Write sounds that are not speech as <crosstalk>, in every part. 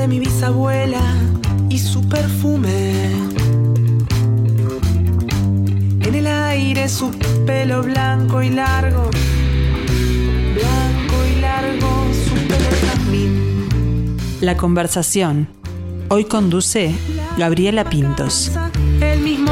de mi bisabuela y su perfume. En el aire su pelo blanco y largo. Blanco y largo su pelo jazmín. La conversación. Hoy conduce Gabriela Pintos. El mismo.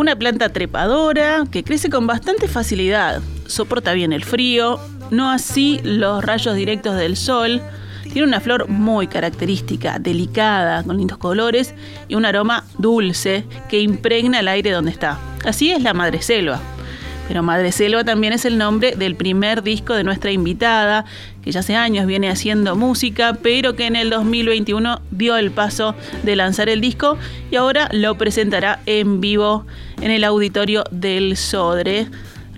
Una planta trepadora que crece con bastante facilidad, soporta bien el frío, no así los rayos directos del sol. Tiene una flor muy característica, delicada, con lindos colores y un aroma dulce que impregna el aire donde está. Así es la madreselva. Pero Madre Selva también es el nombre del primer disco de nuestra invitada, que ya hace años viene haciendo música, pero que en el 2021 dio el paso de lanzar el disco y ahora lo presentará en vivo en el auditorio del Sodre.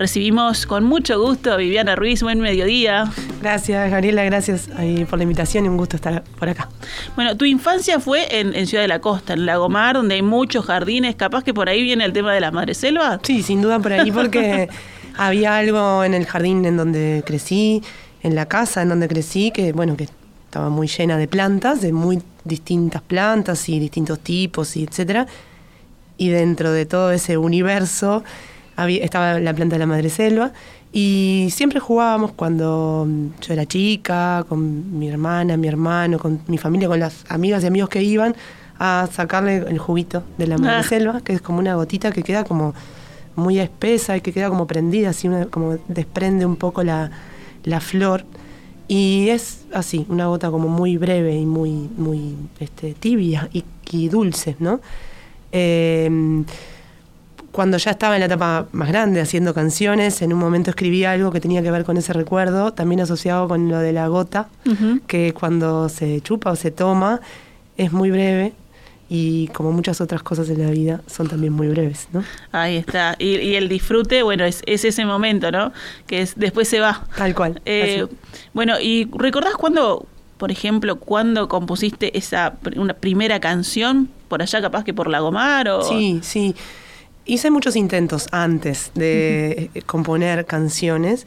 Recibimos con mucho gusto a Viviana Ruiz, buen mediodía. Gracias, Gabriela, gracias ahí por la invitación y un gusto estar por acá. Bueno, tu infancia fue en, en Ciudad de la Costa, en Lagomar, donde hay muchos jardines. Capaz que por ahí viene el tema de las madres selvas. Sí, sin duda por ahí, porque <laughs> había algo en el jardín en donde crecí, en la casa en donde crecí, que bueno, que estaba muy llena de plantas, de muy distintas plantas y distintos tipos y etcétera. Y dentro de todo ese universo había, estaba la planta de la madre selva y siempre jugábamos cuando yo era chica, con mi hermana, mi hermano, con mi familia, con las amigas y amigos que iban a sacarle el juguito de la madre Ah. selva, que es como una gotita que queda como muy espesa y que queda como prendida, así una- como desprende un poco la, la flor. Y es así, una gota como muy breve y muy, muy este, tibia y, y dulce, ¿no? Eh, cuando ya estaba en la etapa más grande haciendo canciones, en un momento escribí algo que tenía que ver con ese recuerdo, también asociado con lo de la gota, que cuando se chupa o se toma es muy breve y como muchas otras cosas en la vida son también muy breves, ¿no? Ahí está. Y, y el disfrute, bueno, es, es ese momento, ¿no? Que es, después se va. Tal cual. Eh, bueno, ¿y recordás cuándo, por ejemplo, cuando compusiste esa pr- una primera canción? Por allá capaz que por Lagomar o... Sí, sí. Hice muchos intentos antes de eh, componer canciones.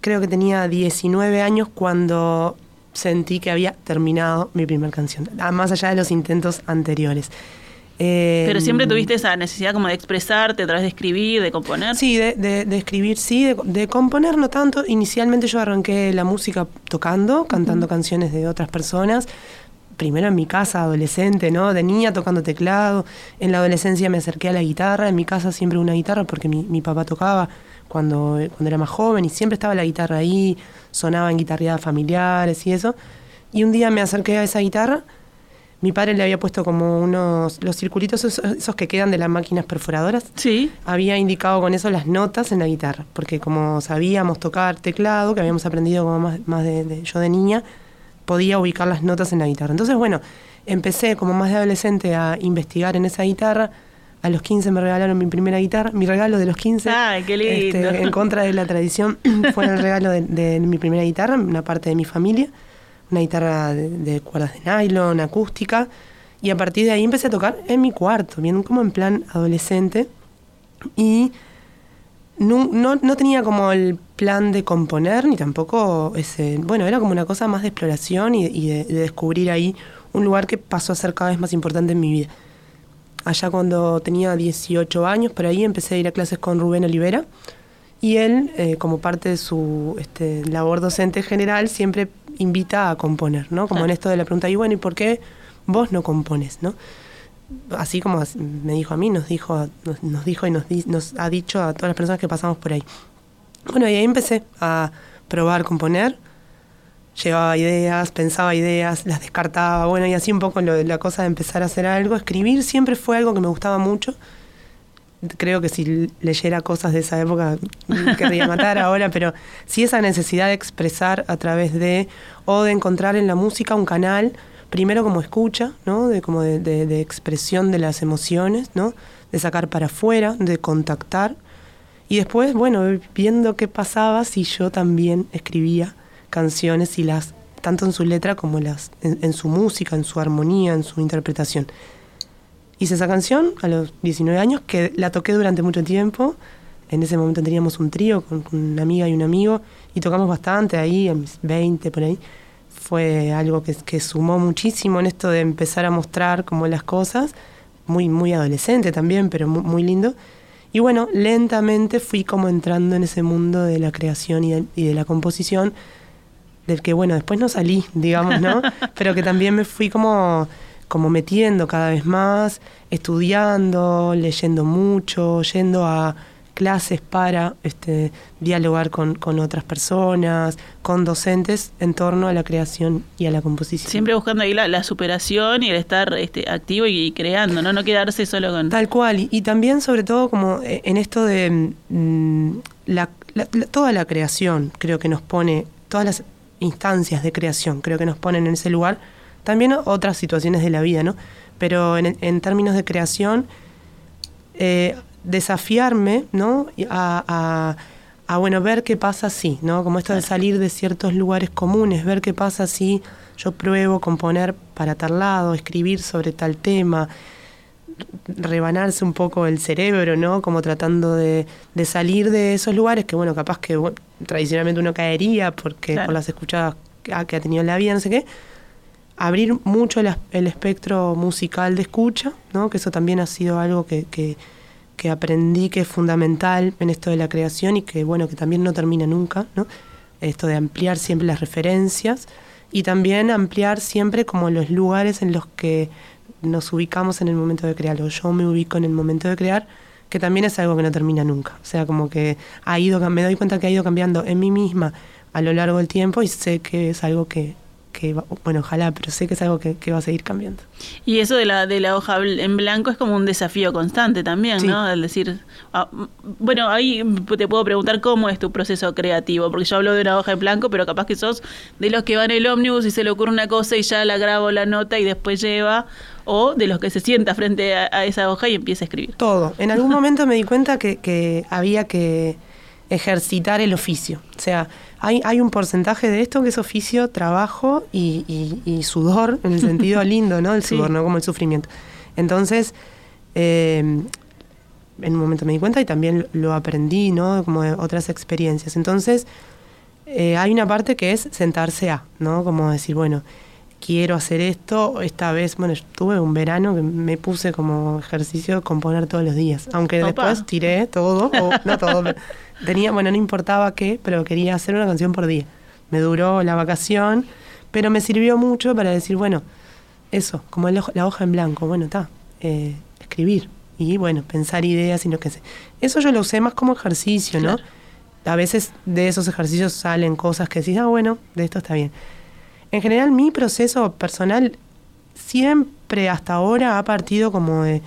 Creo que tenía 19 años cuando sentí que había terminado mi primera canción, ah, más allá de los intentos anteriores. Eh, Pero siempre tuviste esa necesidad como de expresarte a través de escribir, de componer. Sí, de, de- de escribir, sí, de, de componer no tanto. Inicialmente yo arranqué la música tocando, cantando canciones de otras personas. Primero en mi casa, adolescente, ¿no? De niña tocando teclado. En la adolescencia me acerqué a la guitarra. En mi casa siempre una guitarra porque mi, mi papá tocaba cuando, cuando era más joven y siempre estaba la guitarra ahí. Sonaban guitarreadas familiares y eso. Y un día me acerqué a esa guitarra mi padre le había puesto como unos, los circulitos esos, esos que quedan de las máquinas perforadoras. Sí. Había indicado con eso las notas en la guitarra, porque como sabíamos tocar teclado, que habíamos aprendido como más, más de, de- yo de niña, podía ubicar las notas en la guitarra. Entonces, bueno, empecé como más de adolescente a investigar en esa guitarra. A los 15 me regalaron mi primera guitarra, mi regalo de los 15. Ay, qué lindo. este, en contra de la tradición, <clears throat> fue el regalo de, de mi primera guitarra, una parte de mi familia una guitarra de, de cuerdas de nylon, acústica, y a partir de ahí empecé a tocar en mi cuarto, bien como en plan adolescente, y no, no, no tenía como el plan de componer, ni tampoco ese, bueno, era como una cosa más de exploración y, y de, de descubrir ahí un lugar que pasó a ser cada vez más importante en mi vida. Allá cuando tenía 18 años, por ahí empecé a ir a clases con Rubén Olivera, y él, eh, como parte de su este, labor docente general, siempre invita a componer, ¿no? Como en esto de la pregunta, y bueno, ¿y por qué vos no compones, no? Así como me dijo a mí, nos dijo, a- nos, nos dijo y nos, nos ha dicho a todas las personas que pasamos por ahí. Bueno, y ahí empecé a probar componer, llevaba ideas, pensaba ideas, las descartaba, bueno, y así un poco lo- la cosa de empezar a hacer algo. Escribir siempre fue algo que me gustaba mucho creo que si leyera cosas de esa época me querría matar <laughs> ahora, pero sí esa necesidad de expresar a través de, o de encontrar en la música un canal, primero como escucha, ¿no? De como de expresión de las emociones, ¿no? De sacar para afuera, de contactar. Y después, bueno, viendo qué pasaba si yo también escribía canciones y las, tanto en su letra como las, en, en su música, en su armonía, en su interpretación. Hice esa canción a los 19 años, que la toqué durante mucho tiempo en ese momento teníamos un trío con, una amiga y un amigo y tocamos bastante ahí, a mis 20 por ahí. Fue algo que, que sumó muchísimo en esto de empezar a mostrar como las cosas, muy, muy adolescente también, pero muy lindo. Y bueno, lentamente fui como entrando en ese mundo de la creación y de, y de la composición, del que bueno, después no salí, digamos, ¿no? <laughs> pero que también me fui como, como metiendo cada vez más, estudiando, leyendo mucho, yendo a clases para este, dialogar con, con otras personas, con docentes en torno a la creación y a la composición. Siempre buscando ahí la, la superación y el estar este, activo y, y creando, ¿no? No quedarse solo con... Tal cual, y, y también sobre todo como eh, en esto de mm, la- la- la- toda la creación, creo que nos pone, todas las instancias de creación, creo que nos ponen en ese lugar, también otras situaciones de la vida, ¿no? Pero en, en términos de creación, eh, desafiarme, ¿no? A, a- a, bueno, ver qué pasa si, ¿no? Como esto de salir de ciertos lugares comunes, ver qué pasa si yo pruebo componer para tal lado, escribir sobre tal tema, rebanarse un poco el cerebro, ¿no? Como tratando de, de salir de esos lugares que, bueno, capaz que bueno, tradicionalmente uno caería porque Claro. por las escuchadas que ha, que ha tenido en la vida, no sé qué. Abrir mucho el, el espectro musical de escucha, ¿no? Que eso también ha sido algo que, que, que aprendí que es fundamental en esto de la creación y que, bueno, que también no termina nunca, ¿no? Esto de ampliar siempre las referencias y también ampliar siempre como los lugares en los que nos ubicamos en el momento de crear, o yo me ubico en el momento de crear, que también es algo que no termina nunca. O sea, como que ha ido, me doy cuenta que ha ido cambiando en mí misma a lo largo del tiempo y sé que es algo que, que va- bueno, ojalá, pero sé que es algo que, que va a seguir cambiando. Y eso de la, de la hoja en blanco es como un desafío constante también, Sí. ¿no? El decir, ah, bueno, ahí te puedo preguntar cómo es tu proceso creativo, porque yo hablo de una hoja en blanco, pero capaz que sos de los que van el ómnibus y se le ocurre una cosa y ya la grabo la nota y después lleva, o de los que se sienta frente a, a esa hoja y empieza a escribir. Todo. En algún momento me di cuenta que, que había que ejercitar el oficio. O sea, hay, hay un porcentaje de esto que es oficio, trabajo y, y- y sudor, en el sentido <laughs> lindo, ¿no? El Sí. sudor, no como el sufrimiento. Entonces, eh, en un momento me di cuenta y también lo aprendí, ¿no? Como de otras experiencias. Entonces, eh, hay una parte que es sentarse a, ¿no? Como decir, bueno, quiero hacer esto, esta vez, bueno, yo tuve un verano que me puse como ejercicio componer todos los días, aunque Opa. después tiré todo, o no todo, tenía, bueno, no importaba qué, pero quería hacer una canción por día. Me duró la vacación, pero me sirvió mucho para decir, bueno, eso, como el la hoja en blanco, bueno, está, eh, escribir y bueno, pensar ideas y no qué sé. Eso yo lo usé más como ejercicio, ¿no? Claro. A veces de esos ejercicios salen cosas que decís, ah, bueno, de esto está bien. En general, mi proceso personal siempre hasta ahora ha partido como de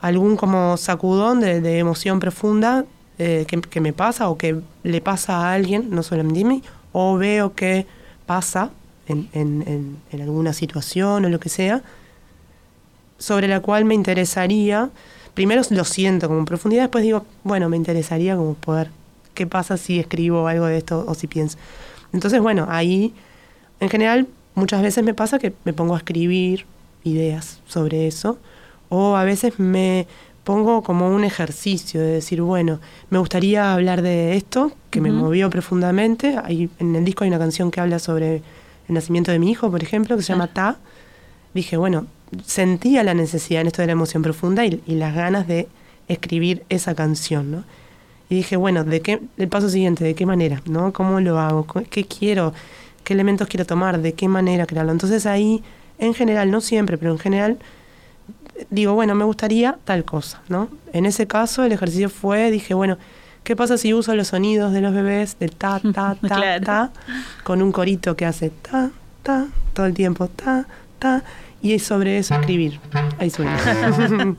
algún como sacudón de, emoción profunda eh, que, me pasa o que le pasa a alguien, no solamente a mí, o veo que pasa en, alguna situación o lo que sea, sobre la cual me interesaría, primero lo siento como profundidad, después digo, bueno, me interesaría como poder, ¿qué pasa si escribo algo de esto o si pienso? Entonces, bueno, ahí, en general, muchas veces me pasa que me pongo a escribir ideas sobre eso, o a veces me pongo como un ejercicio de decir, bueno, me gustaría hablar de esto, que me movió profundamente. Hay, en el disco hay una canción que habla sobre el nacimiento de mi hijo, por ejemplo, que se llama Ta. Dije, bueno, sentía la necesidad en esto de la emoción profunda y, y las ganas de escribir esa canción, ¿no? Y dije, bueno, ¿de qué, el paso siguiente, ¿de qué manera? ¿no? ¿Cómo lo hago? ¿Qué quiero? ¿Qué elementos quiero tomar? ¿De qué manera crearlo? Entonces ahí, en general, no siempre, pero en general, digo, bueno, me gustaría tal cosa, ¿no? En ese caso, el ejercicio fue, dije, bueno, ¿qué pasa si uso los sonidos de los bebés de ta, ta, <laughs> ta, Claro. ta, con un corito que hace ta, ta, todo el tiempo, ta, ta, y sobre eso escribir. Ahí suena. <laughs>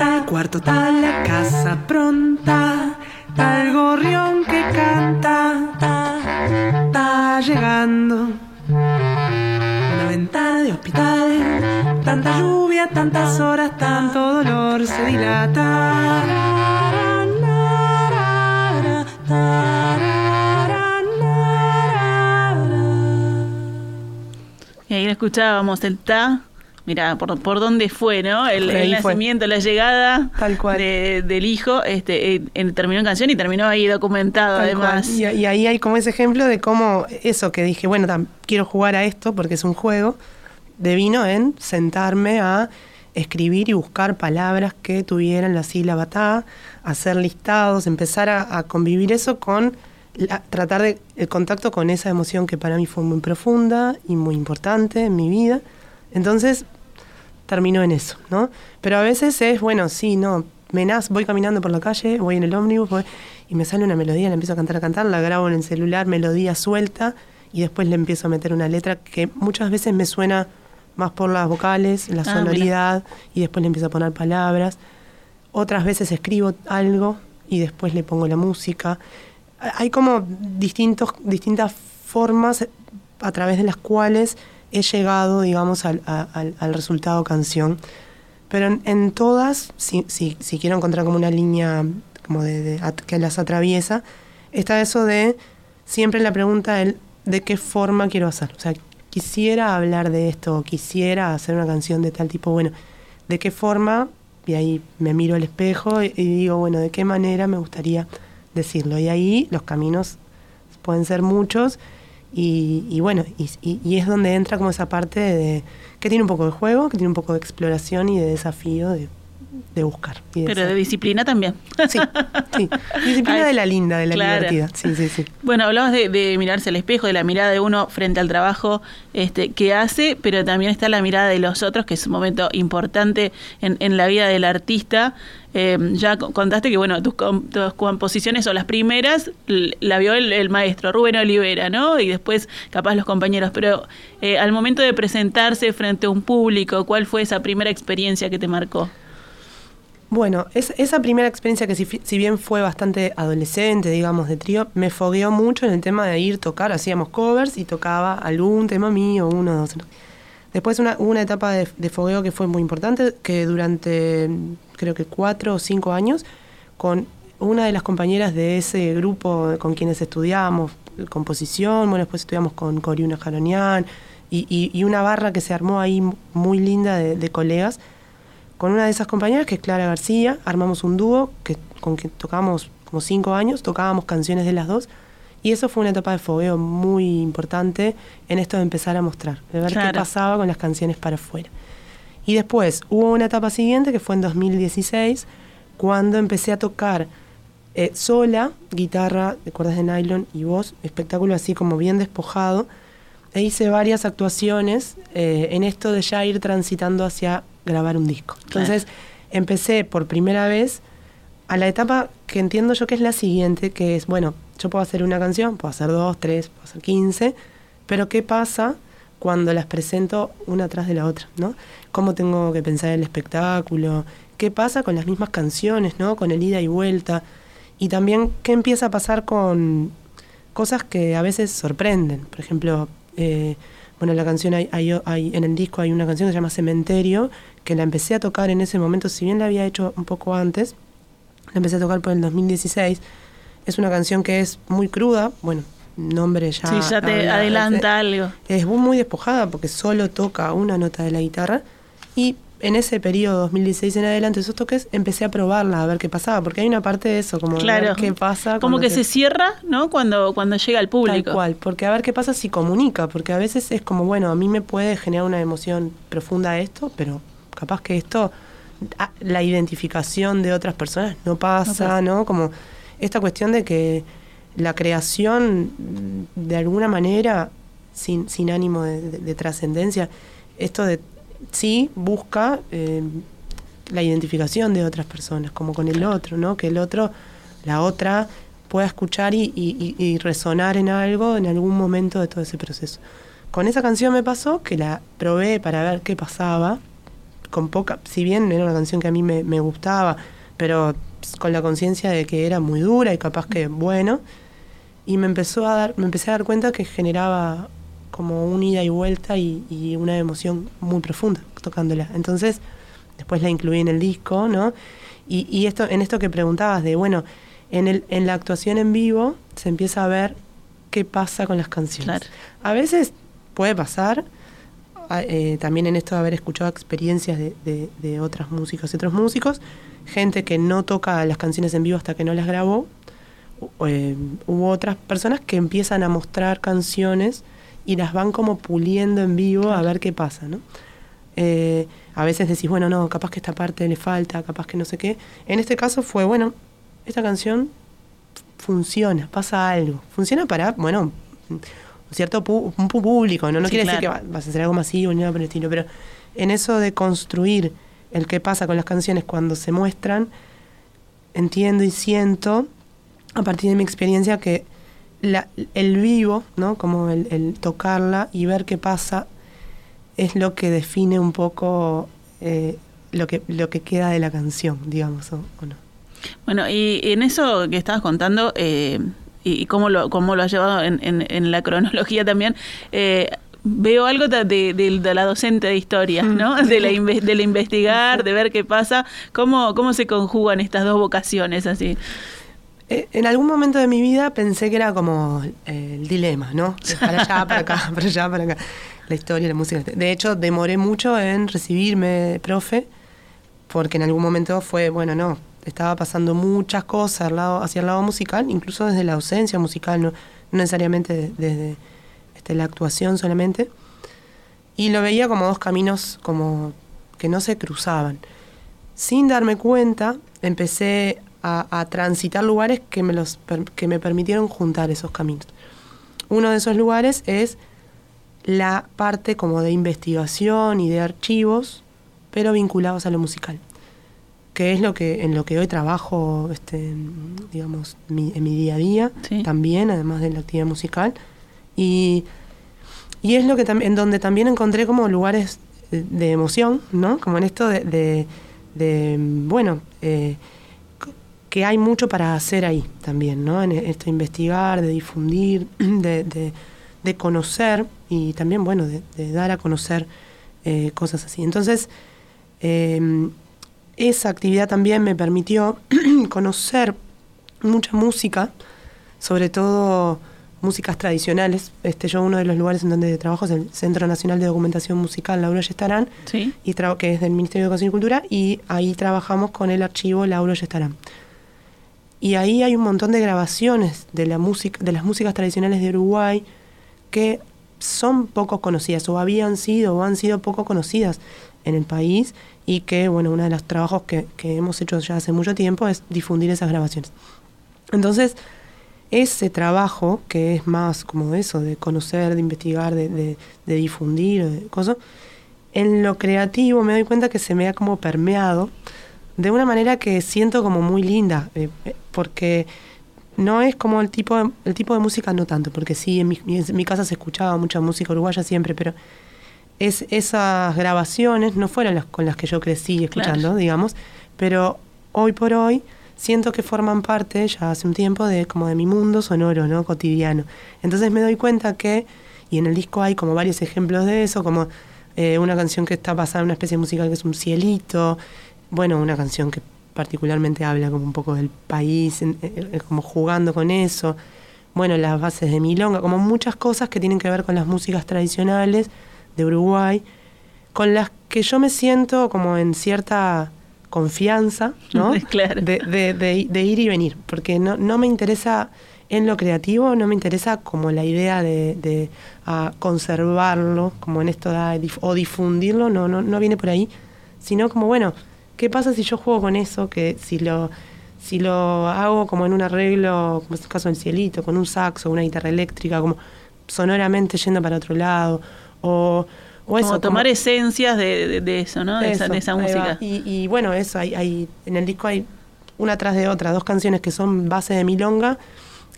El cuarto, está la casa pronta, el gorrión que canta, está, llegando. Una ventana de hospital, tanta lluvia, tantas horas, tanto dolor se dilata. Y ahí escuchábamos el ta mira, por, por dónde fue, ¿no? El, fue. nacimiento, la llegada Tal cual. de- del hijo, este, eh, terminó en canción y terminó ahí documentado Tal además. Y, y ahí hay como ese ejemplo de cómo eso que dije, bueno, tam- quiero jugar a esto porque es un juego, devino en sentarme a escribir y buscar palabras que tuvieran la sílaba ta, hacer listados, empezar a, a convivir eso con la- tratar de el contacto con esa emoción que para mí fue muy profunda y muy importante en mi vida. Entonces terminó en eso, ¿no? Pero a veces es, bueno, sí, no, me naz- voy caminando por la calle, voy en el ómnibus voy- y me sale una melodía, la empiezo a cantar, a cantar, la grabo en el celular, melodía suelta, y después le empiezo a meter una letra que muchas veces me suena más por las vocales, la Ah, mira. sonoridad, y después le empiezo a poner palabras. Otras veces escribo algo y después le pongo la música. Hay como distintos, distintas formas a través de las cuales he llegado, digamos, al, resultado canción. Pero en, en todas, si, si, si quiero encontrar como una línea como que las atraviesa, está eso de siempre la pregunta el de qué forma quiero hacer. O sea, quisiera hablar de esto, quisiera hacer una canción de tal tipo, bueno, ¿de qué forma? Y ahí me miro al espejo y, y digo, bueno, ¿de qué manera me gustaría decirlo? Y ahí los caminos pueden ser muchos y, y bueno, y, es donde entra como esa parte de que tiene un poco de juego, que tiene un poco de exploración y de desafío de, de buscar. y de Pero de disciplina también. Sí, sí. Disciplina Ay, de la linda, de la claro. divertida. Sí, sí, sí. Bueno, hablabas de, de mirarse al espejo, de la mirada de uno frente al trabajo este, que hace, pero también está la mirada de los otros, que es un momento importante en, en la vida del artista. Eh, ya co- contaste que, bueno, tus, com- tus composiciones o las primeras la vio el, el maestro Rubén Olivera, ¿no? Y después, capaz, los compañeros. Pero eh, al momento de presentarse frente a un público, ¿cuál fue esa primera experiencia que te marcó? Bueno, es- esa primera experiencia que si, si bien fue bastante adolescente, digamos, de trío, me fogueó mucho en el tema de ir tocar, hacíamos covers y tocaba algún tema mío, uno, dos. Después una, una etapa de, fogueo que fue muy importante, que durante creo que cuatro o cinco años, con una de las compañeras de ese grupo con quienes estudiábamos composición, bueno, después estudiamos con Coriuna Jaronian y, una barra que se armó ahí muy linda de colegas, con una de esas compañeras, que es Clara García, armamos un dúo que, con que tocamos como cinco años, tocábamos canciones de las dos, y eso fue una etapa de fogueo muy importante en esto de empezar a mostrar, de ver Claro. qué pasaba con las canciones para afuera. Y después hubo una etapa siguiente, que fue en 2016, cuando empecé a tocar eh, sola, guitarra de cuerdas de nylon y voz, espectáculo así como bien despojado, e hice varias actuaciones eh, en esto de ya ir transitando hacia grabar un disco. Entonces empecé por primera vez a la etapa que entiendo yo que es la siguiente, que es, bueno, yo puedo hacer una canción, puedo hacer dos, tres, puedo hacer quince, pero ¿qué pasa cuando las presento una tras de la otra, ¿no? ¿Cómo tengo que pensar el espectáculo? ¿Qué pasa con las mismas canciones, ¿no? Con el ida y vuelta. Y también qué empieza a pasar con cosas que a veces sorprenden. Por ejemplo, eh, bueno, la canción hay, hay- hay- en el disco hay una canción que se llama Cementerio, que la empecé a tocar en ese momento, si bien la había hecho un poco antes, la empecé a tocar por el 2016. Es una canción que es muy cruda, bueno, nombre ya. sí, ya te habla- adelanta algo. es muy despojada porque solo toca una nota de la guitarra y en ese periodo 2016 en adelante esos toques empecé a probarla a ver qué pasaba porque hay una parte de eso como de Claro. ver qué pasa Como que te- se cierra, ¿no? Cuando, cuando llega al público. Tal cual, porque a ver qué pasa si comunica, porque a veces es como, bueno, a mí me puede generar una emoción profunda esto, pero capaz que esto, ah, la identificación de otras personas no pasa, No pasa. ¿no? Como esta cuestión de que la creación, de alguna manera, sin, sin ánimo de, de- de trascendencia, esto de sí busca eh, la identificación de otras personas, como con el otro, ¿no? Que el otro, la otra, pueda escuchar y, y- y- resonar en algo en algún momento de todo ese proceso. Con esa canción me pasó que la probé para ver qué pasaba, con poca, si bien era una canción que a mí me, me gustaba, pero con la conciencia de que era muy dura y capaz que bueno, y me empezó a dar, me empecé a dar cuenta que generaba como un ida y vuelta y, y una emoción muy profunda tocándola. Entonces, después la incluí en el disco, ¿no? Y, y esto, en esto que preguntabas de, bueno, en, el, en la actuación en vivo se empieza a ver qué pasa con las canciones. Claro. A veces puede pasar, eh, también en esto de haber escuchado experiencias de, de- de otras músicas y otros músicos, gente que no toca las canciones en vivo hasta que no las grabó, u- eh, hubo otras personas que empiezan a mostrar canciones y las van como puliendo en vivo a ver qué pasa, ¿no? Eh, a veces decís, bueno, no, capaz que esta parte le falta, capaz que no sé qué. En este caso fue, bueno, esta canción funciona, pasa algo. Funciona para, bueno, un cierto pu- un público, ¿no? No Sí, quiere claro. decir que va- vas a hacer algo masivo ni nada por el estilo, pero en eso de construir el que pasa con las canciones cuando se muestran, entiendo y siento, a partir de mi experiencia, que la- el vivo, ¿no? Como el, el tocarla y ver qué pasa, es lo que define un poco eh, lo, que, lo que queda de la canción, digamos, o, o no. Bueno, y en eso que estabas contando, eh, y, y cómo, lo, cómo lo has llevado en, en- en la cronología también, eh, veo algo de, de- de- de la docente de historia, ¿no? De la, inve- de la <laughs> investigar, de ver qué pasa, cómo, cómo se conjugan estas dos vocaciones así. Eh, En algún momento de mi vida pensé que era como eh, el dilema, ¿no? <laughs> Para allá, para acá, para allá, para acá. La historia, la música. De hecho, demoré mucho en recibirme de profe, porque en algún momento fue, bueno, no, estaba pasando muchas cosas al lado, hacia el lado musical, incluso desde la ausencia musical, no, no necesariamente de- desde este, la actuación solamente. Y lo veía como dos caminos como que no se cruzaban. Sin darme cuenta, empecé a, a transitar lugares que me, los, que me permitieron juntar esos caminos. Uno de esos lugares es la parte como de investigación y de archivos, pero vinculados a lo musical, que es lo que en lo que hoy trabajo, este, digamos, mi- en mi día a día, Sí. también, además de la actividad musical. Y, y es lo que en donde también encontré como lugares de emoción, ¿no? Como en esto de, de- de, bueno, eh, que hay mucho para hacer ahí también, ¿no? En esto de investigar, de difundir, <clears throat> de, de- de conocer y también, bueno, de, de dar a conocer eh, cosas así. Entonces, eh, esa actividad también me permitió <clears throat> conocer mucha música, sobre todo músicas tradicionales. Este, yo uno de los lugares en donde trabajo es el Centro Nacional de Documentación Musical Lauro Yestarán, ¿Sí? y que es del Ministerio de Educación y Cultura, y ahí trabajamos con el archivo Lauro Yestarán. Y ahí hay un montón de grabaciones de la música, de las músicas tradicionales de Uruguay que son poco conocidas, o habían sido, o han sido poco conocidas en el país, y que, bueno, uno de los trabajos que, que hemos hecho ya hace mucho tiempo es difundir esas grabaciones. Entonces, ese trabajo, que es más como eso, de conocer, de investigar, de, de- difundir, de cosas, en lo creativo me doy cuenta que se me ha como permeado de una manera que siento como muy linda, eh, eh, porque no es como el tipo de, el tipo de música, no tanto, porque sí, en mi, en mi casa se escuchaba mucha música uruguaya siempre, pero es, esas grabaciones no fueron las con las que yo crecí escuchando, Claro. digamos, pero hoy por hoy siento que forman parte ya hace un tiempo de como de mi mundo sonoro, ¿no? cotidiano. Entonces me doy cuenta que, y en el disco hay como varios ejemplos de eso, como eh, una canción que está basada en una especie musical que es un cielito, bueno, una canción que particularmente habla como un poco del país, en- eh, eh, como jugando con eso, bueno, las bases de Milonga, como muchas cosas que tienen que ver con las músicas tradicionales de Uruguay, con las que yo me siento como en cierta confianza, ¿no? <laughs> Claro. De, de- de- de ir y venir, porque no, no me interesa en lo creativo, no me interesa como la idea de, conservarlo, como en esto o difundirlo, no, no, no viene por ahí, sino como, bueno, ¿qué pasa si yo juego con eso? Que si lo, si lo hago como en un arreglo, como es el caso del cielito, con un saxo, una guitarra eléctrica, como sonoramente yendo para otro lado, o, o eso. como tomar como- esencias de, de- de eso, ¿no? De esa, de música. Y, y bueno, eso, hay, hay, en el disco hay una tras de otra, dos canciones que son base de Milonga,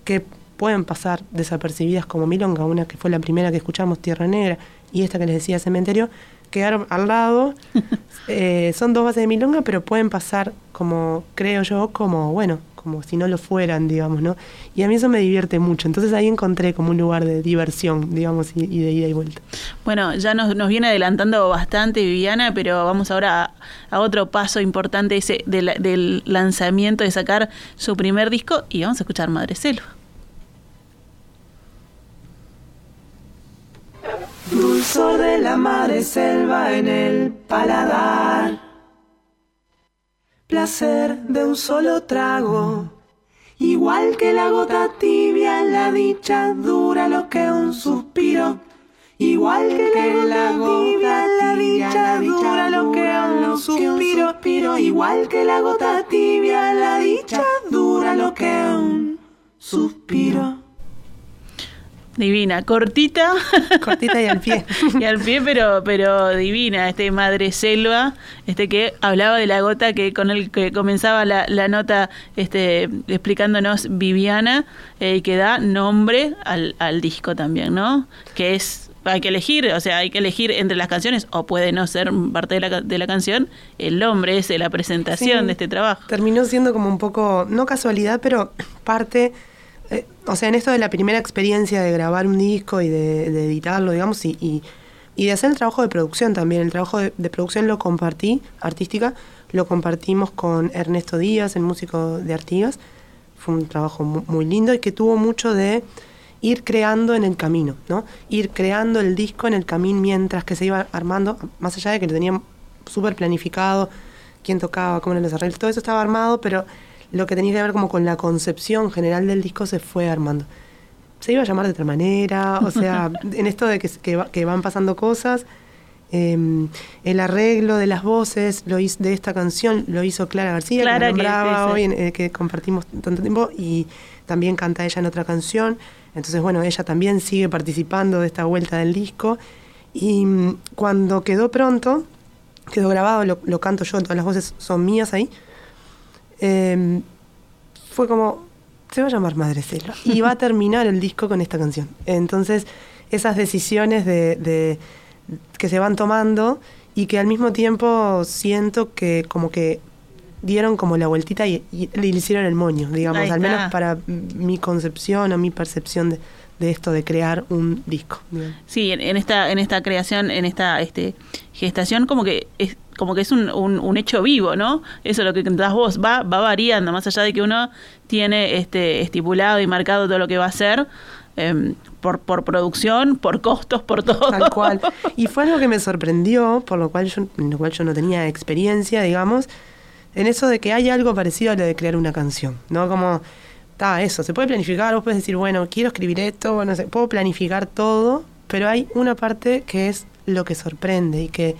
que pueden pasar desapercibidas como Milonga, una que fue la primera que escuchamos, Tierra Negra, y esta que les decía, Cementerio, quedaron al lado. <laughs> Eh, son dos bases de Milonga, pero pueden pasar como, creo yo, como, bueno, como si no lo fueran, digamos, ¿no? Y a mí eso me divierte mucho. Entonces ahí encontré como un lugar de diversión, digamos, y, y de ida y vuelta. Bueno, ya nos, nos viene adelantando bastante Viviana, pero vamos ahora a, a otro paso importante ese de la- del lanzamiento de sacar su primer disco y vamos a escuchar Madre Selva. Dulce dulzor de la madre selva en el paladar. Placer de un solo trago, igual que la gota tibia, la dicha dura lo que un suspiro. Igual que la gota la dicha dura lo que un suspiro. Igual que la gota tibia, la dicha dura lo que un suspiro. Divina, cortita. Cortita y al pie. <laughs> y al pie, pero, pero divina, este Madre Selva, este que hablaba de la gota que con el que comenzaba la, la nota este, explicándonos Viviana, eh, que da nombre al, al disco también, ¿no? Que es hay que elegir, o sea, hay que elegir entre las canciones, o puede no ser parte de la, de la canción, el nombre es la presentación Sí. de este trabajo. Terminó siendo como un poco, no casualidad, pero parte, eh, o sea, en esto de la primera experiencia de grabar un disco y de, editarlo, digamos, y, y, y de hacer el trabajo de producción también. El trabajo de, producción lo compartí, artística, lo compartimos con Ernesto Díaz, el músico de Artigas. Fue un trabajo mu- muy lindo y que tuvo mucho de ir creando en el camino, ¿no? Ir creando el disco en el camino mientras que se iba armando, más allá de que lo tenían súper planificado, quién tocaba, cómo eran los arreglos, todo eso estaba armado, pero lo que tenía que ver como con la concepción general del disco se fue armando. Se iba a llamar de otra manera, o sea, <laughs> en esto de que, que, que van pasando cosas, eh, el arreglo de las voces lo hizo, de esta canción lo hizo Clara García, Clara, que, que- la nombraba que- hoy, en- eh, que compartimos tanto tiempo, y también canta ella en otra canción. Entonces, bueno, ella también sigue participando de esta vuelta del disco. Y mm, cuando quedó pronto, quedó grabado, lo, lo canto yo, todas las voces son mías ahí. Eh, fue como, se va a llamar Madre Selva. Y va a terminar el disco con esta canción. Entonces, esas decisiones de, de- que se van tomando y que al mismo tiempo siento que como que dieron como la vueltita y, y le hicieron el moño, digamos, al menos para mi concepción o mi percepción de, de esto de crear un disco. digamos. Sí, en, en esta en esta creación, en esta este gestación como que es como que es un, un, un hecho vivo, ¿no? Eso es lo que das vos, va va variando, más allá de que uno tiene este estipulado y marcado todo lo que va a hacer em, por por producción, por costos, por todo. Tal cual. <laughs> Y fue algo que me sorprendió, por lo cual yo, en lo cual yo no tenía experiencia, digamos, en eso de que hay algo parecido a lo de crear una canción, ¿no? Como, está, eso, se puede planificar, vos puedes decir, bueno, quiero escribir esto, no sé, puedo planificar todo, pero hay una parte que es lo que sorprende y que,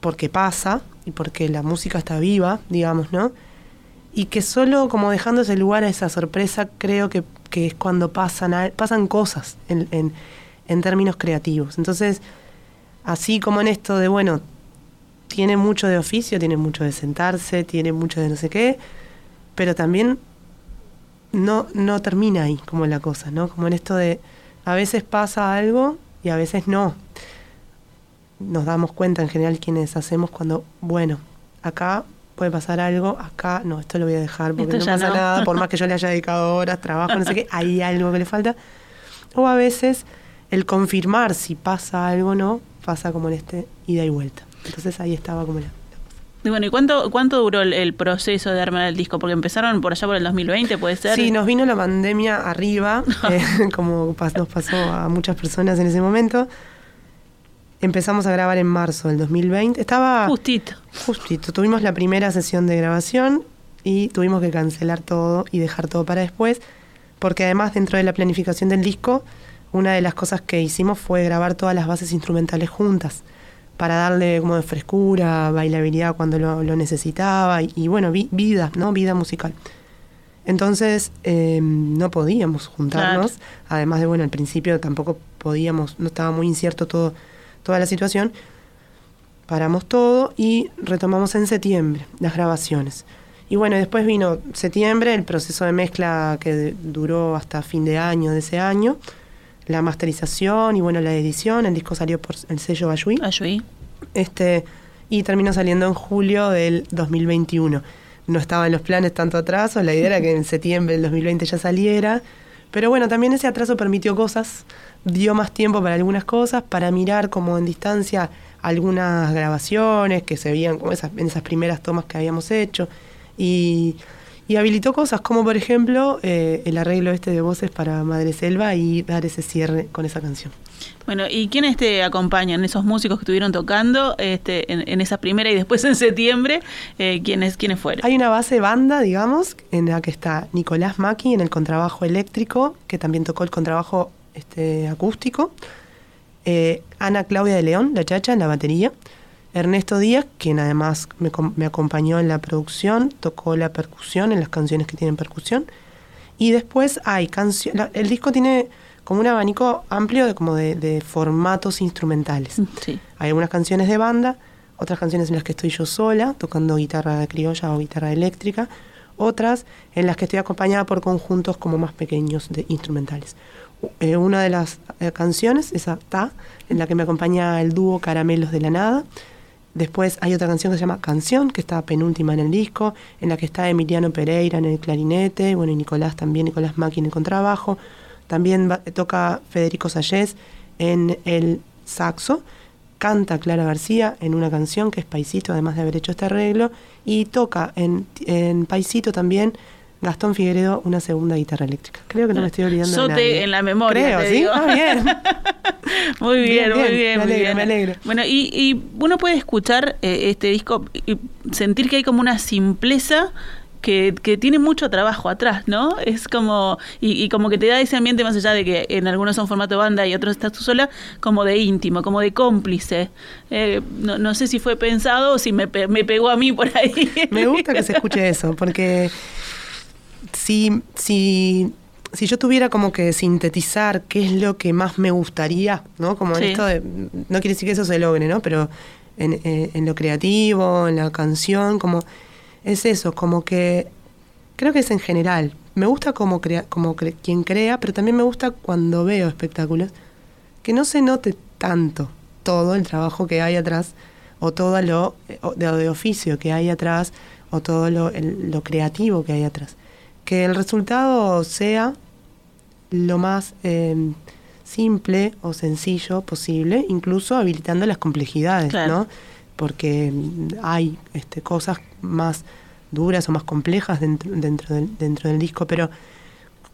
porque pasa, y porque la música está viva, digamos, ¿no? y que solo como dejando ese lugar a esa sorpresa creo que, que es cuando pasan, a- pasan cosas en, en, en términos creativos. Entonces, así como en esto de, bueno, tiene mucho de oficio, tiene mucho de sentarse, tiene mucho de no sé qué, pero también no, no termina ahí como la cosa, ¿no? Como en esto de, a veces pasa algo y a veces no. Nos damos cuenta en general quienes hacemos cuando, bueno, acá puede pasar algo, acá no, esto lo voy a dejar porque Esto no pasa no. nada, por más que yo le haya dedicado horas, trabajo, no sé qué, <laughs> hay algo que le falta. O a veces el confirmar si pasa algo o no, pasa como en este ida y vuelta. Entonces ahí estaba como la... Y bueno, ¿y cuánto cuánto duró el, el proceso de armar el disco? Porque empezaron por allá por el 2020, puede ser. Sí, nos vino la pandemia arriba, <laughs> eh, como pas- nos pasó a muchas personas en ese momento. Empezamos a grabar en marzo del 2020. Estaba Justito. justito. Tuvimos la primera sesión de grabación y tuvimos que cancelar todo y dejar todo para después, porque además dentro de la planificación del disco, una de las cosas que hicimos fue grabar todas las bases instrumentales juntas para darle como de frescura, bailabilidad cuando lo, lo necesitaba y, y bueno, vi- vida, ¿no? Vida musical. Entonces eh, no podíamos juntarnos, además de, bueno, al principio tampoco podíamos, no estaba muy incierto todo, toda la situación. Paramos todo y retomamos en septiembre las grabaciones. Y bueno, después vino septiembre, el proceso de mezcla que duró hasta fin de año de ese año, la masterización y bueno, la edición, el disco salió por el sello Bayui. Ayuí. Este, y terminó saliendo en julio del 2021. No estaba en los planes tanto atraso, la idea era que en septiembre del 2020 ya saliera. Pero bueno, también ese atraso permitió cosas, dio más tiempo para algunas cosas, para mirar como en distancia algunas grabaciones que se veían como esas, en esas primeras tomas que habíamos hecho. Y, Y habilitó cosas como, por ejemplo, eh, el arreglo este de voces para Madre Selva y dar ese cierre con esa canción. Bueno, ¿y quiénes te acompañan? Esos músicos que estuvieron tocando este, en, esa primera y después en septiembre, eh, ¿quiénes, ¿quiénes fueron? Hay una base banda, digamos, en la que está Nicolás Maki en el contrabajo eléctrico, que también tocó el contrabajo este, acústico. Eh, Ana Claudia de León, la chacha, en la batería. Ernesto Díaz, quien además me, acompañó en la producción, tocó la percusión en las canciones que tienen percusión. Y después hay canciones. El disco tiene como un abanico amplio de, como de, formatos instrumentales. Mm, hay algunas canciones de banda, otras canciones en las que estoy yo sola, tocando guitarra criolla o guitarra eléctrica, otras en las que estoy acompañada por conjuntos como más pequeños de instrumentales. Eh, una de las eh, canciones, esa Ta, en la que me acompaña el dúo Caramelos de la Nada, Después hay otra canción que se llama Canción, que está penúltima en el disco, en la que está Emiliano Pereira en el clarinete, bueno, y Nicolás también, Nicolás Maki en el contrabajo. También toca Federico Sayés en el saxo. Canta Clara García en una canción que es Paisito, además de haber hecho este arreglo. Y toca en, en Paisito también Gastón Figueredo una segunda guitarra eléctrica. Creo que no me estoy olvidando Sote de nadie. en la memoria. Creo, ¿sí? Ah, <laughs> bien. muy bien, muy bien. Me alegro, me alegro. Bueno, y, y uno puede escuchar eh, este disco y sentir que hay como una simpleza que, que, tiene mucho trabajo atrás, ¿no? Es como, y, como que te da ese ambiente más allá de que en algunos son formato banda y otros estás tú sola, como de íntimo, como de cómplice. Eh, no, no, sé si fue pensado o si me, me pegó a mí por ahí. Me gusta que se escuche eso, porque si, si, si yo tuviera como que sintetizar qué es lo que más me gustaría, ¿no? Como en esto de, no quiere decir que eso se logre, ¿no? Pero en, eh, en lo creativo, en la canción, como es eso, como que creo que es en general. Me gusta como, crea, como quien crea, pero también me gusta cuando veo espectáculos que no se note tanto todo el trabajo que hay atrás o todo lo de, de oficio que hay atrás o todo lo, lo creativo que hay atrás que el resultado sea lo más em, simple o sencillo posible, incluso habilitando las complejidades, ¿no? Porque hay este, cosas más duras o más complejas dentro, dentro, del, dentro del disco, pero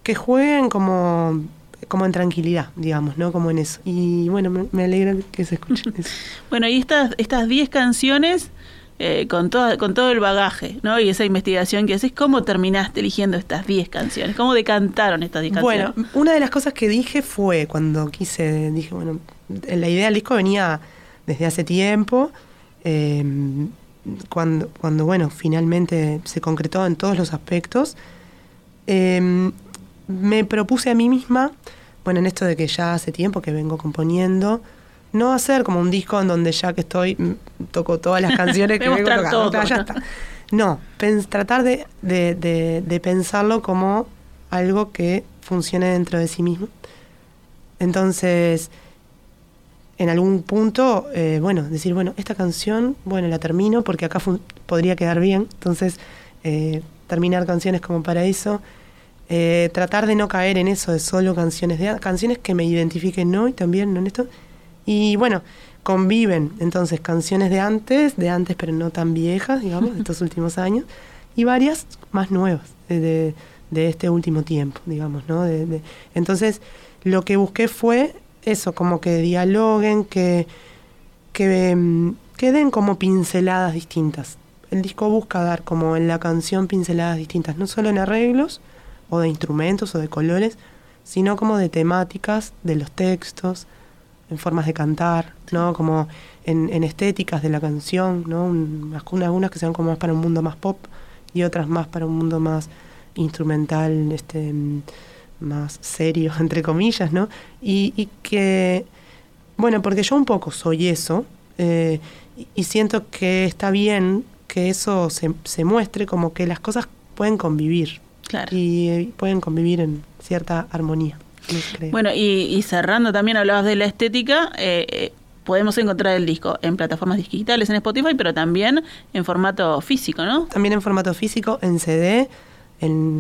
que jueguen como como en tranquilidad, digamos, ¿no? Como en eso. Y bueno, me, alegra que se escuchen <laughs> eso. bueno, y estas 10 estas canciones eh, con, todo, con todo el bagaje, ¿no? Y esa investigación que haces, ¿cómo terminaste eligiendo estas 10 canciones? ¿Cómo decantaron estas 10 canciones? Bueno, una de las cosas que dije fue cuando quise, dije, bueno, la idea del disco venía desde hace tiempo, em, cuando, cuando, bueno, finalmente se concretó en todos los aspectos, em, me propuse a mí misma, bueno, en esto de que ya hace tiempo que vengo componiendo, no hacer como un disco en donde ya que estoy mm, toco todas las <laughs> canciones que vengo tocando. ya está. No, tratar de, de, pensarlo como algo que funcione dentro de sí mismo. Entonces, en algún punto, eh, bueno, decir, bueno, esta canción, bueno, la termino porque acá podría quedar bien. Entonces, eh, terminar canciones como para eso. Eh, tratar de no caer en eso de solo canciones de canciones que me identifiquen hoy también, ¿no? En esto y bueno, conviven entonces canciones de antes, de antes pero no tan viejas, digamos, de estos <laughs> últimos años, y varias más nuevas de, de este último tiempo, digamos, ¿no? De, entonces, lo que busqué fue eso, como que dialoguen, que, que, mm, que den como pinceladas distintas. El disco busca dar como en la canción pinceladas distintas, no solo en arreglos o de instrumentos o de colores, sino como de temáticas, de los textos, en formas de cantar, ¿no? Como en, estéticas de la canción, ¿no? algunas que sean como más para un mundo más pop y otras más para un mundo más instrumental, este más serio, <laughs> entre comillas, ¿no? Y, que, bueno, porque yo un poco soy eso, eh, y siento que está bien que eso se, se muestre como que las cosas pueden convivir. Y pueden convivir en cierta armonía. Bueno, y, cerrando también hablabas de la estética. Eh, eh, podemos encontrar el disco en plataformas digitales, en Spotify, pero también en formato físico, ¿no? También en formato físico, en CD, en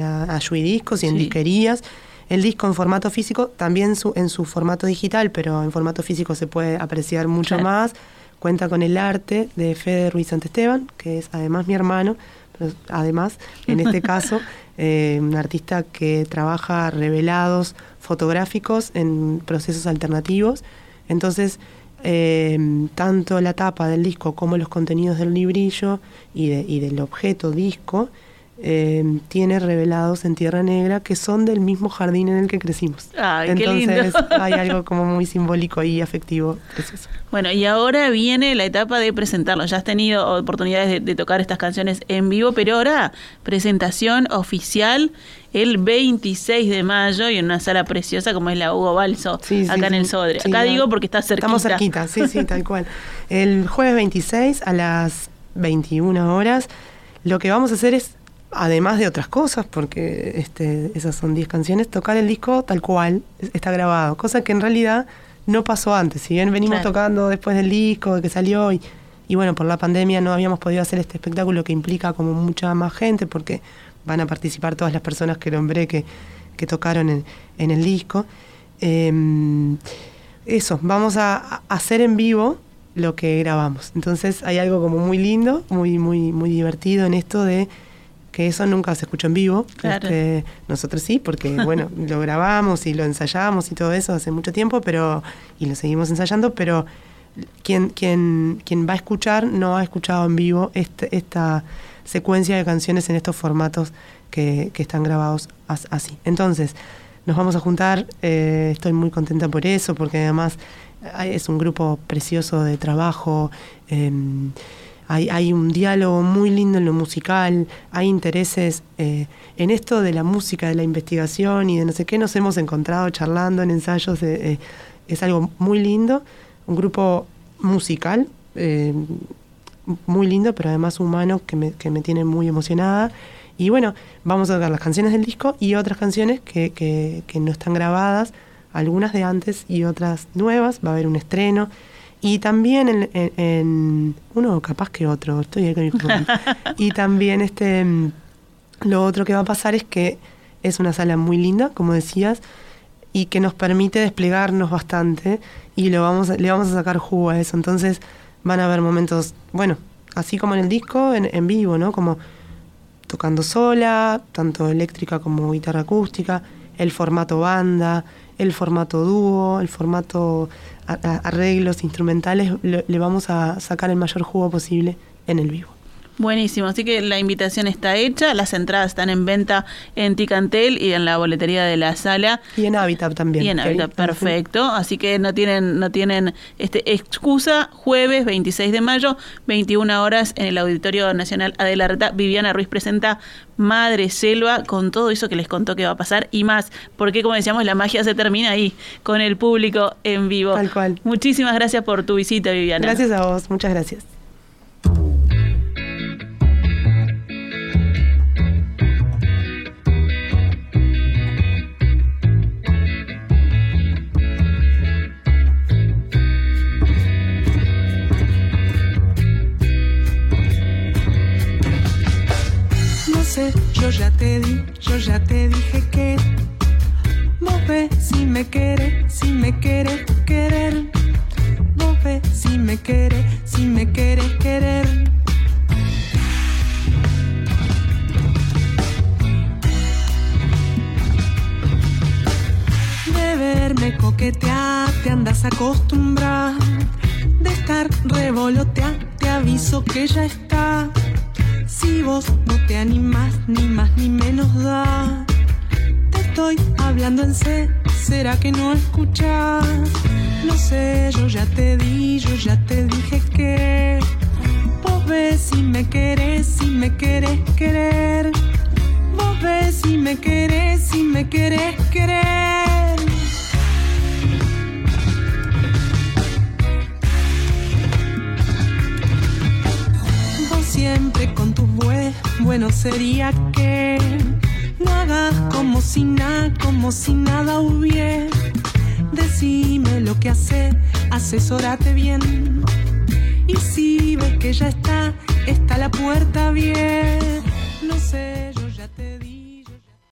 Discos y en disquerías. El disco en formato físico, también su, en su formato digital, pero en formato físico se puede apreciar mucho más. Cuenta con el arte de Fede Ruiz Santesteban, que es además mi hermano, pero además, en este <laughs> caso, eh, un artista que trabaja revelados fotográficos en procesos alternativos. Entonces, eh, tanto la tapa del disco como los contenidos del librillo y, de- y del objeto disco eh, tiene revelados en tierra negra que son del mismo jardín en el que crecimos. Ay, qué Entonces lindo. <laughs> hay algo como muy simbólico y afectivo, precioso. Bueno, y ahora viene la etapa de presentarlo. Ya has tenido oportunidades de, de tocar estas canciones en vivo, pero ahora presentación oficial el 26 de mayo y en una sala preciosa como es la Hugo Balso, Sí, sí, acá en el. Sodre. Sí, acá digo porque está cerquita. Estamos cerquita, sí, sí, <laughs> tal cual. El jueves 26 a las 21 horas, lo que vamos a hacer es, además de otras cosas, porque este, esas son 10 canciones, tocar el disco tal cual, es- está grabado, cosa que en realidad no pasó antes. Si bien venimos Claro. tocando después del disco, de que salió, y, y bueno, por la pandemia no habíamos podido hacer este espectáculo que implica como mucha más gente, porque van a participar todas las personas que nombré que, que tocaron en, en el disco. Em, eso, vamos a, a hacer en vivo lo que grabamos. Entonces hay algo como muy lindo, muy, muy, muy divertido en esto de que eso nunca se escuchó en vivo. Claro. Este, nosotros sí, porque <laughs> bueno, lo grabamos y lo ensayamos y todo eso hace mucho tiempo, pero, y lo seguimos ensayando, pero quien, quien, quien va a escuchar no ha escuchado en vivo este- esta secuencia de canciones en estos formatos que, que están grabados as- así. Entonces, nos vamos a juntar, eh, estoy muy contenta por eso, porque además eh, es un grupo precioso de trabajo, eh, hay, hay un diálogo muy lindo en lo musical, hay intereses eh, en esto de la música, de la investigación y de no sé qué, nos hemos encontrado charlando en ensayos, eh, es algo muy lindo, un grupo musical, eh, muy lindo, pero además humano, que me, que me tiene muy emocionada. Y bueno, vamos a tocar las canciones del disco y otras canciones que, que, que no están grabadas, algunas de antes y otras nuevas, va a haber un estreno. Y también en, en- en- uno capaz que otro, estoy ahí con mi. Y también este mm, lo otro que va a pasar es que es una sala muy linda, como decías, y que nos permite desplegarnos bastante y lo vamos le vamos a sacar jugo a eso. Entonces van a haber momentos, bueno, así como en el disco, en, en vivo, ¿no? Como tocando sola, tanto eléctrica como guitarra acústica, el formato banda, el formato dúo, el formato arreglos instrumentales, le, le vamos a sacar el mayor jugo posible en el vivo. Buenísimo, así que la invitación está hecha, las entradas están en venta en Ticantel y en la boletería de la sala. Y en Habitat también. Y en Habitat, perfecto. Así que no tienen, no tienen este excusa. Jueves 26 de mayo, 21 horas en el Auditorio Nacional Adela Reta. Viviana Ruiz presenta Madre Selva con todo eso que les contó que va a pasar y más. Porque como decíamos, la magia se termina ahí, con el público en vivo. Tal cual. Muchísimas gracias por tu visita, Viviana. Gracias a vos, muchas gracias. Yo ya te di, yo ya te dije que vos ves si me querés, si me querés querer. Vos ves si me querés, si me querés querer. De verme coquetear, te andas acostumbrar. De estar revolotear, te aviso que ya está. No te animás, ni más ni menos da. Te estoy hablando en C, ¿será que no escuchas? No sé, yo ya te di, yo ya te dije que. Vos ves si me querés, si me querés querer. Vos ves si me querés, si me querés querer. Siempre con tus bue, bueno sería que lo hagas como si nada, como si nada hubiera. Decime lo que hace, asesórate bien. Y si ves que ya está, está la puerta bien. No sé,